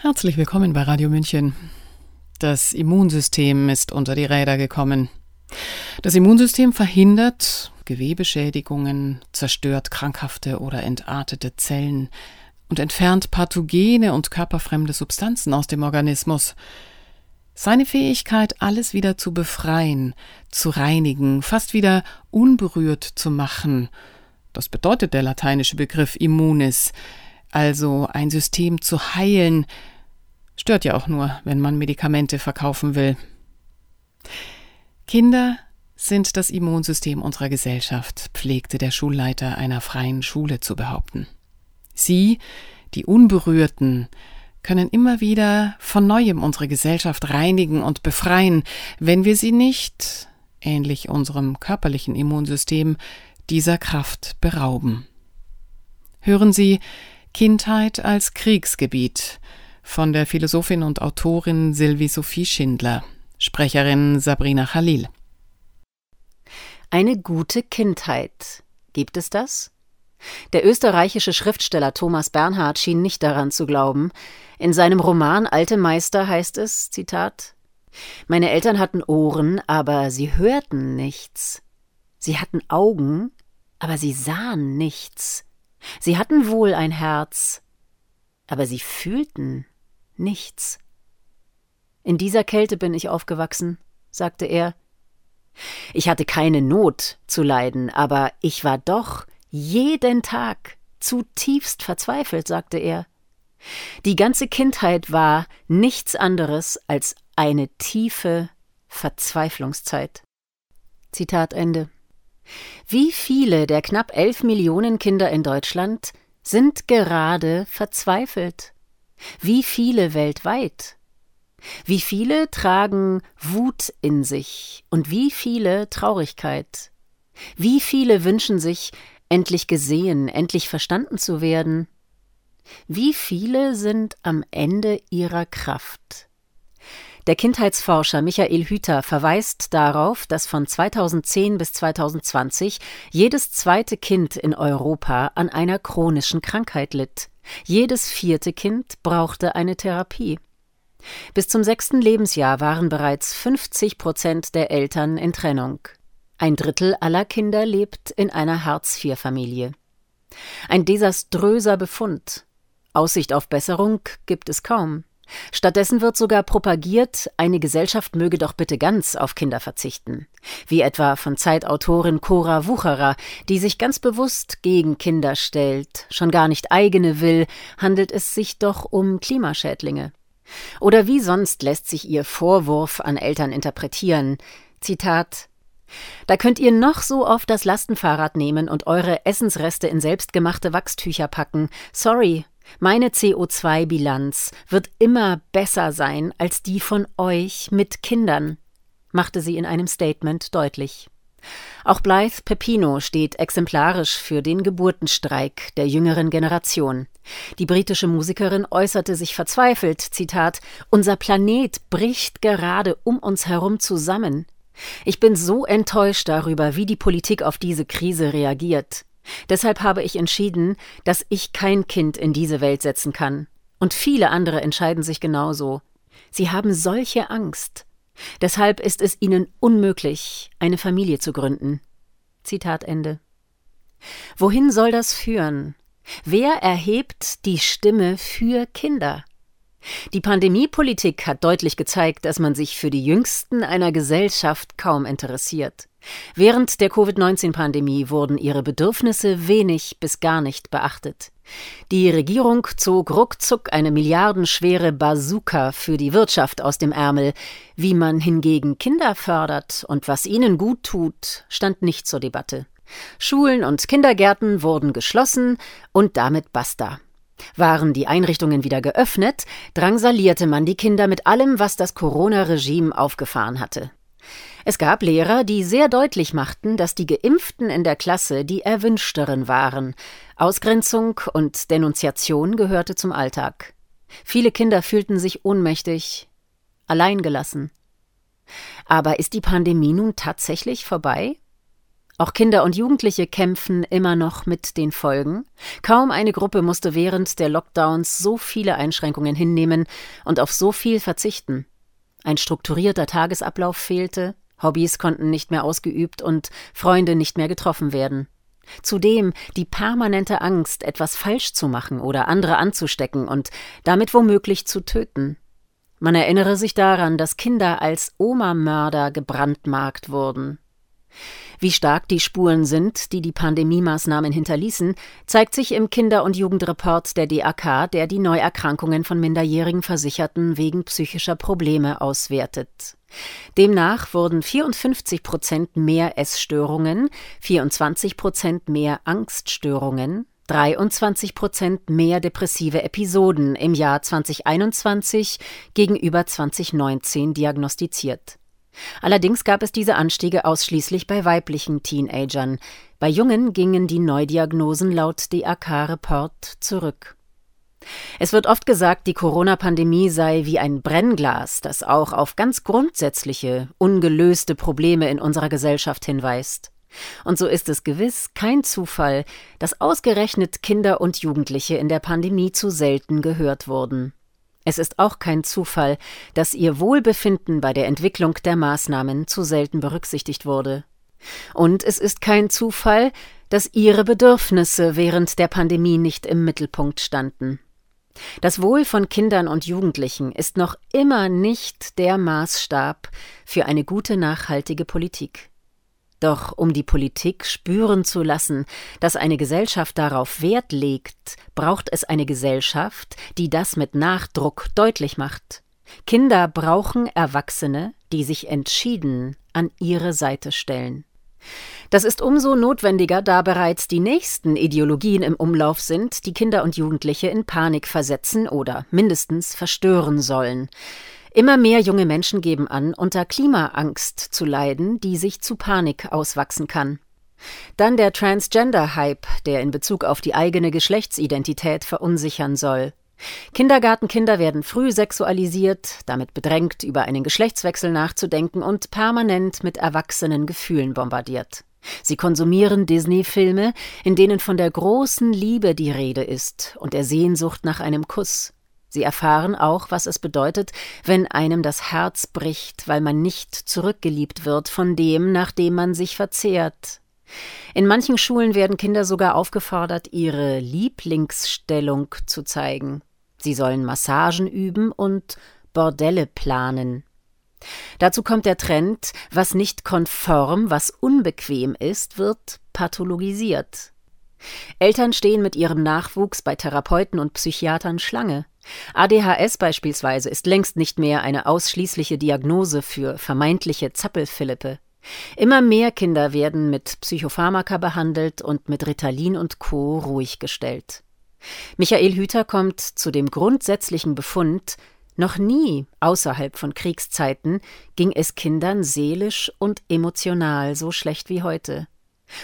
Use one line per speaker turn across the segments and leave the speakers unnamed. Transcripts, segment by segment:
Herzlich willkommen bei Radio München. Das Immunsystem ist unter die Räder gekommen. Das Immunsystem verhindert Gewebeschädigungen, zerstört krankhafte oder entartete Zellen und entfernt pathogene und körperfremde Substanzen aus dem Organismus. Seine Fähigkeit, alles wieder zu befreien, zu reinigen, fast wieder unberührt zu machen, das bedeutet der lateinische Begriff immunis, also ein System zu heilen, stört ja auch nur, wenn man Medikamente verkaufen will. Kinder sind das Immunsystem unserer Gesellschaft, pflegte der Schulleiter einer freien Schule zu behaupten. Sie, die Unberührten, können immer wieder von neuem unsere Gesellschaft reinigen und befreien, wenn wir sie nicht, ähnlich unserem körperlichen Immunsystem, dieser Kraft berauben. Hören Sie Kindheit als Kriegsgebiet von der Philosophin und Autorin Sylvie Sophie Schindler, Sprecherin Sabrina Khalil.
Eine gute Kindheit. Gibt es das? Der österreichische Schriftsteller Thomas Bernhard schien nicht daran zu glauben. In seinem Roman Alte Meister heißt es, Zitat, Meine Eltern hatten Ohren, aber sie hörten nichts. Sie hatten Augen, aber sie sahen nichts. Sie hatten wohl ein Herz, aber sie fühlten nichts. In dieser Kälte bin ich aufgewachsen, sagte er. Ich hatte keine Not zu leiden, aber ich war doch jeden Tag zutiefst verzweifelt, sagte er. Die ganze Kindheit war nichts anderes als eine tiefe Verzweiflungszeit. Zitat Ende. Wie viele der knapp elf Millionen Kinder in Deutschland sind gerade verzweifelt? Wie viele weltweit? Wie viele tragen Wut in sich und wie viele Traurigkeit? Wie viele wünschen sich, endlich gesehen, endlich verstanden zu werden? Wie viele sind am Ende ihrer Kraft? Der Kindheitsforscher Michael Hüter verweist darauf, dass von 2010 bis 2020 jedes zweite Kind in Europa an einer chronischen Krankheit litt. Jedes vierte Kind brauchte eine Therapie. Bis zum sechsten Lebensjahr waren bereits 50 Prozent der Eltern in Trennung. Ein Drittel aller Kinder lebt in einer Hartz-IV-Familie. Ein desaströser Befund. Aussicht auf Besserung gibt es kaum. Stattdessen wird sogar propagiert, eine Gesellschaft möge doch bitte ganz auf Kinder verzichten. Wie etwa von Zeitautorin Cora Wucherer, die sich ganz bewusst gegen Kinder stellt, schon gar nicht eigene will, handelt es sich doch um Klimaschädlinge. Oder wie sonst lässt sich ihr Vorwurf an Eltern interpretieren? Zitat da könnt ihr noch so oft das Lastenfahrrad nehmen und eure Essensreste in selbstgemachte Wachstücher packen. Sorry, meine CO2-Bilanz wird immer besser sein als die von euch mit Kindern, machte sie in einem Statement deutlich. Auch Blythe Pepino steht exemplarisch für den Geburtenstreik der jüngeren Generation. Die britische Musikerin äußerte sich verzweifelt, Zitat, Unser Planet bricht gerade um uns herum zusammen. Ich bin so enttäuscht darüber, wie die Politik auf diese Krise reagiert. Deshalb habe ich entschieden, dass ich kein Kind in diese Welt setzen kann. Und viele andere entscheiden sich genauso. Sie haben solche Angst. Deshalb ist es ihnen unmöglich, eine Familie zu gründen. Zitat Ende. Wohin soll das führen? Wer erhebt die Stimme für Kinder? Die Pandemiepolitik hat deutlich gezeigt, dass man sich für die Jüngsten einer Gesellschaft kaum interessiert. Während der Covid-19-Pandemie wurden ihre Bedürfnisse wenig bis gar nicht beachtet. Die Regierung zog ruckzuck eine milliardenschwere Bazooka für die Wirtschaft aus dem Ärmel. Wie man hingegen Kinder fördert und was ihnen gut tut, stand nicht zur Debatte. Schulen und Kindergärten wurden geschlossen und damit basta. Waren die Einrichtungen wieder geöffnet, drangsalierte man die Kinder mit allem, was das Corona-Regime aufgefahren hatte. Es gab Lehrer, die sehr deutlich machten, dass die Geimpften in der Klasse die erwünschteren waren. Ausgrenzung und Denunziation gehörte zum Alltag. Viele Kinder fühlten sich ohnmächtig, alleingelassen. Aber ist die Pandemie nun tatsächlich vorbei? Auch Kinder und Jugendliche kämpfen immer noch mit den Folgen. Kaum eine Gruppe musste während der Lockdowns so viele Einschränkungen hinnehmen und auf so viel verzichten. Ein strukturierter Tagesablauf fehlte, Hobbys konnten nicht mehr ausgeübt und Freunde nicht mehr getroffen werden. Zudem die permanente Angst, etwas falsch zu machen oder andere anzustecken und damit womöglich zu töten. Man erinnere sich daran, dass Kinder als Oma-Mörder gebrandmarkt wurden. Wie stark die Spuren sind, die die Pandemiemaßnahmen hinterließen, zeigt sich im Kinder- und Jugendreport der DAK, der die Neuerkrankungen von minderjährigen Versicherten wegen psychischer Probleme auswertet. Demnach wurden 54 Prozent mehr Essstörungen, 24 Prozent mehr Angststörungen, 23 Prozent mehr depressive Episoden im Jahr 2021 gegenüber 2019 diagnostiziert. Allerdings gab es diese Anstiege ausschließlich bei weiblichen Teenagern. Bei Jungen gingen die Neudiagnosen laut DAK-Report zurück. Es wird oft gesagt, die Corona-Pandemie sei wie ein Brennglas, das auch auf ganz grundsätzliche, ungelöste Probleme in unserer Gesellschaft hinweist. Und so ist es gewiss kein Zufall, dass ausgerechnet Kinder und Jugendliche in der Pandemie zu selten gehört wurden. Es ist auch kein Zufall, dass ihr Wohlbefinden bei der Entwicklung der Maßnahmen zu selten berücksichtigt wurde. Und es ist kein Zufall, dass ihre Bedürfnisse während der Pandemie nicht im Mittelpunkt standen. Das Wohl von Kindern und Jugendlichen ist noch immer nicht der Maßstab für eine gute nachhaltige Politik. Doch um die Politik spüren zu lassen, dass eine Gesellschaft darauf Wert legt, braucht es eine Gesellschaft, die das mit Nachdruck deutlich macht. Kinder brauchen Erwachsene, die sich entschieden an ihre Seite stellen. Das ist umso notwendiger, da bereits die nächsten Ideologien im Umlauf sind, die Kinder und Jugendliche in Panik versetzen oder mindestens verstören sollen. Immer mehr junge Menschen geben an, unter Klimaangst zu leiden, die sich zu Panik auswachsen kann. Dann der Transgender-Hype, der in Bezug auf die eigene Geschlechtsidentität verunsichern soll. Kindergartenkinder werden früh sexualisiert, damit bedrängt, über einen Geschlechtswechsel nachzudenken und permanent mit erwachsenen Gefühlen bombardiert. Sie konsumieren Disney-Filme, in denen von der großen Liebe die Rede ist und der Sehnsucht nach einem Kuss. Sie erfahren auch, was es bedeutet, wenn einem das Herz bricht, weil man nicht zurückgeliebt wird von dem, nach dem man sich verzehrt. In manchen Schulen werden Kinder sogar aufgefordert, ihre Lieblingsstellung zu zeigen. Sie sollen Massagen üben und Bordelle planen. Dazu kommt der Trend, was nicht konform, was unbequem ist, wird pathologisiert. Eltern stehen mit ihrem Nachwuchs bei Therapeuten und Psychiatern Schlange. ADHS beispielsweise ist längst nicht mehr eine ausschließliche Diagnose für vermeintliche Zappelphilippe. Immer mehr Kinder werden mit Psychopharmaka behandelt und mit Ritalin und Co. ruhig gestellt. Michael Hüter kommt zu dem grundsätzlichen Befund, noch nie außerhalb von Kriegszeiten ging es Kindern seelisch und emotional so schlecht wie heute.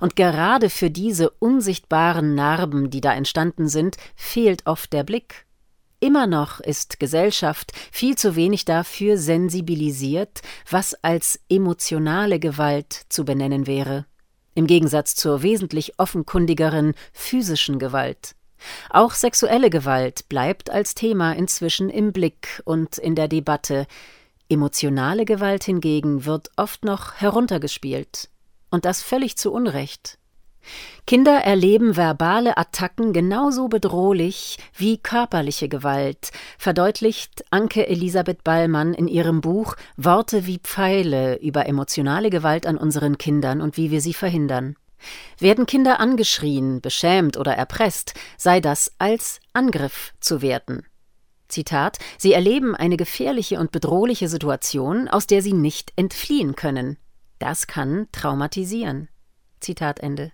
Und gerade für diese unsichtbaren Narben, die da entstanden sind, fehlt oft der Blick. Immer noch ist Gesellschaft viel zu wenig dafür sensibilisiert, was als emotionale Gewalt zu benennen wäre, im Gegensatz zur wesentlich offenkundigeren physischen Gewalt. Auch sexuelle Gewalt bleibt als Thema inzwischen im Blick und in der Debatte. Emotionale Gewalt hingegen wird oft noch heruntergespielt. Und das völlig zu Unrecht. Kinder erleben verbale Attacken genauso bedrohlich wie körperliche Gewalt, verdeutlicht Anke Elisabeth Ballmann in ihrem Buch Worte wie Pfeile über emotionale Gewalt an unseren Kindern und wie wir sie verhindern. Werden Kinder angeschrien, beschämt oder erpresst, sei das als Angriff zu werten. Zitat Sie erleben eine gefährliche und bedrohliche Situation, aus der sie nicht entfliehen können. Das kann traumatisieren. Zitat Ende.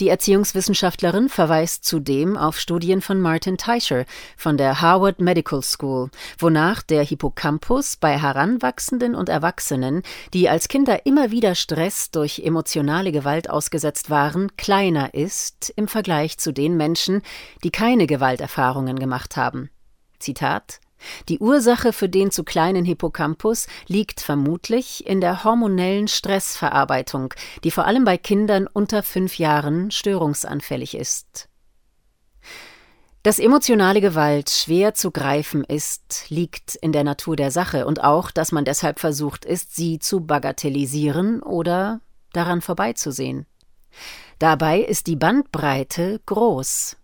Die Erziehungswissenschaftlerin verweist zudem auf Studien von Martin Teicher von der Harvard Medical School, wonach der Hippocampus bei Heranwachsenden und Erwachsenen, die als Kinder immer wieder Stress durch emotionale Gewalt ausgesetzt waren, kleiner ist im Vergleich zu den Menschen, die keine Gewalterfahrungen gemacht haben. Zitat Die Ursache für den zu kleinen Hippocampus liegt vermutlich in der hormonellen Stressverarbeitung, die vor allem bei Kindern unter fünf Jahren störungsanfällig ist. Dass emotionale Gewalt schwer zu greifen ist, liegt in der Natur der Sache und auch, dass man deshalb versucht ist, sie zu bagatellisieren oder daran vorbeizusehen. Dabei ist die Bandbreite groß.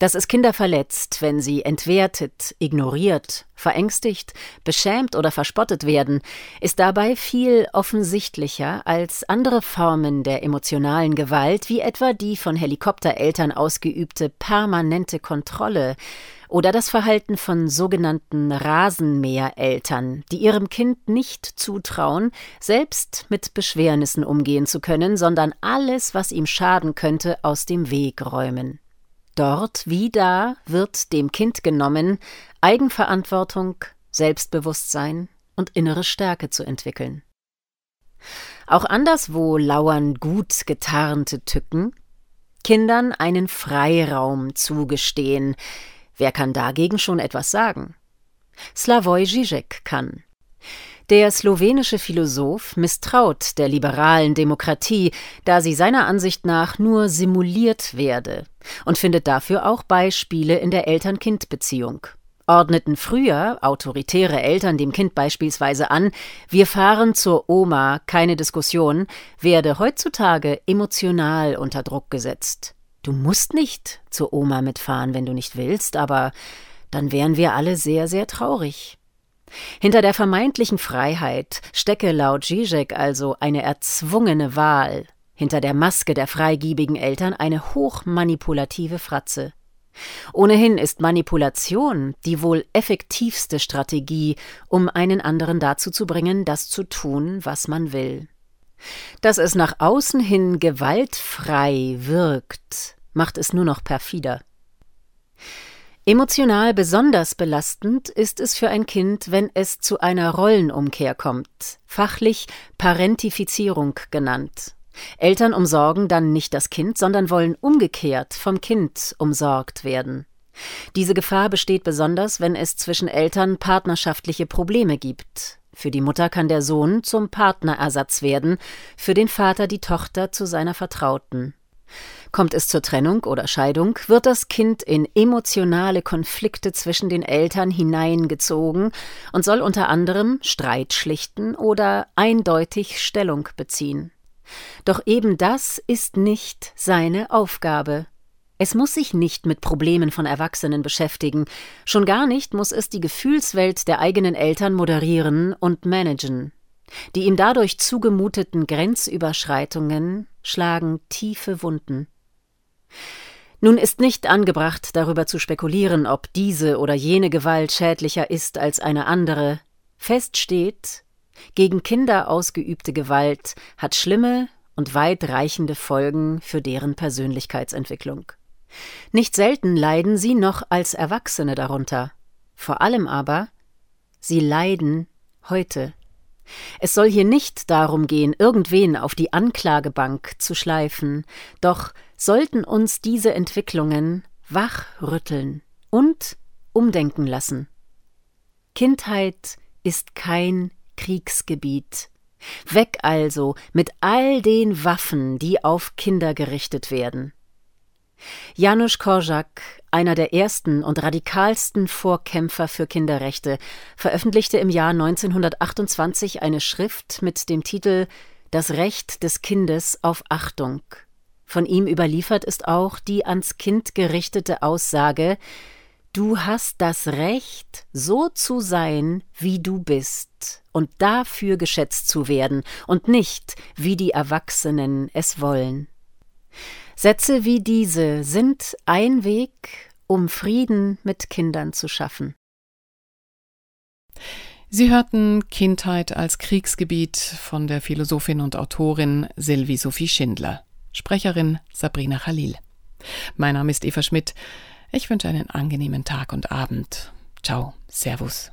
Dass es Kinder verletzt, wenn sie entwertet, ignoriert, verängstigt, beschämt oder verspottet werden, ist dabei viel offensichtlicher als andere Formen der emotionalen Gewalt, wie etwa die von Helikoptereltern ausgeübte permanente Kontrolle oder das Verhalten von sogenannten Rasenmähereltern, die ihrem Kind nicht zutrauen, selbst mit Beschwernissen umgehen zu können, sondern alles, was ihm schaden könnte, aus dem Weg räumen. Dort wie da wird dem Kind genommen, Eigenverantwortung, Selbstbewusstsein und innere Stärke zu entwickeln. Auch anderswo lauern gut getarnte Tücken, Kindern einen Freiraum zugestehen. Wer kann dagegen schon etwas sagen? Slavoj Žižek kann. Der slowenische Philosoph misstraut der liberalen Demokratie, da sie seiner Ansicht nach nur simuliert werde, und findet dafür auch Beispiele in der Eltern-Kind-Beziehung. Ordneten früher autoritäre Eltern dem Kind beispielsweise an, wir fahren zur Oma, keine Diskussion, werde heutzutage emotional unter Druck gesetzt. Du musst nicht zur Oma mitfahren, wenn du nicht willst, aber dann wären wir alle sehr, sehr traurig. Hinter der vermeintlichen Freiheit stecke laut Zizek also eine erzwungene Wahl, hinter der Maske der freigiebigen Eltern eine hochmanipulative Fratze. Ohnehin ist Manipulation die wohl effektivste Strategie, um einen anderen dazu zu bringen, das zu tun, was man will. Dass es nach außen hin gewaltfrei wirkt, macht es nur noch perfider. Emotional besonders belastend ist es für ein Kind, wenn es zu einer Rollenumkehr kommt, fachlich Parentifizierung genannt. Eltern umsorgen dann nicht das Kind, sondern wollen umgekehrt vom Kind umsorgt werden. Diese Gefahr besteht besonders, wenn es zwischen Eltern partnerschaftliche Probleme gibt. Für die Mutter kann der Sohn zum Partnerersatz werden, für den Vater die Tochter zu seiner Vertrauten. Kommt es zur Trennung oder Scheidung, wird das Kind in emotionale Konflikte zwischen den Eltern hineingezogen und soll unter anderem Streit schlichten oder eindeutig Stellung beziehen. Doch eben das ist nicht seine Aufgabe. Es muss sich nicht mit Problemen von Erwachsenen beschäftigen, schon gar nicht muss es die Gefühlswelt der eigenen Eltern moderieren und managen. Die ihm dadurch zugemuteten Grenzüberschreitungen schlagen tiefe Wunden. Nun ist nicht angebracht, darüber zu spekulieren, ob diese oder jene Gewalt schädlicher ist als eine andere. Fest steht, gegen Kinder ausgeübte Gewalt hat schlimme und weitreichende Folgen für deren Persönlichkeitsentwicklung. Nicht selten leiden sie noch als Erwachsene darunter. Vor allem aber, sie leiden heute. Es soll hier nicht darum gehen, irgendwen auf die Anklagebank zu schleifen, doch sollten uns diese Entwicklungen wachrütteln und umdenken lassen. Kindheit ist kein Kriegsgebiet. Weg also mit all den Waffen, die auf Kinder gerichtet werden. Janusz Korczak, einer der ersten und radikalsten Vorkämpfer für Kinderrechte, veröffentlichte im Jahr 1928 eine Schrift mit dem Titel Das Recht des Kindes auf Achtung. Von ihm überliefert ist auch die ans Kind gerichtete Aussage Du hast das Recht, so zu sein, wie du bist, und dafür geschätzt zu werden, und nicht, wie die Erwachsenen es wollen. Sätze wie diese sind ein Weg, um Frieden mit Kindern zu schaffen.
Sie hörten Kindheit als Kriegsgebiet von der Philosophin und Autorin Sylvie Sophie Schindler, Sprecherin Sabrina Khalil. Mein Name ist Eva Schmidt. Ich wünsche einen angenehmen Tag und Abend. Ciao, Servus.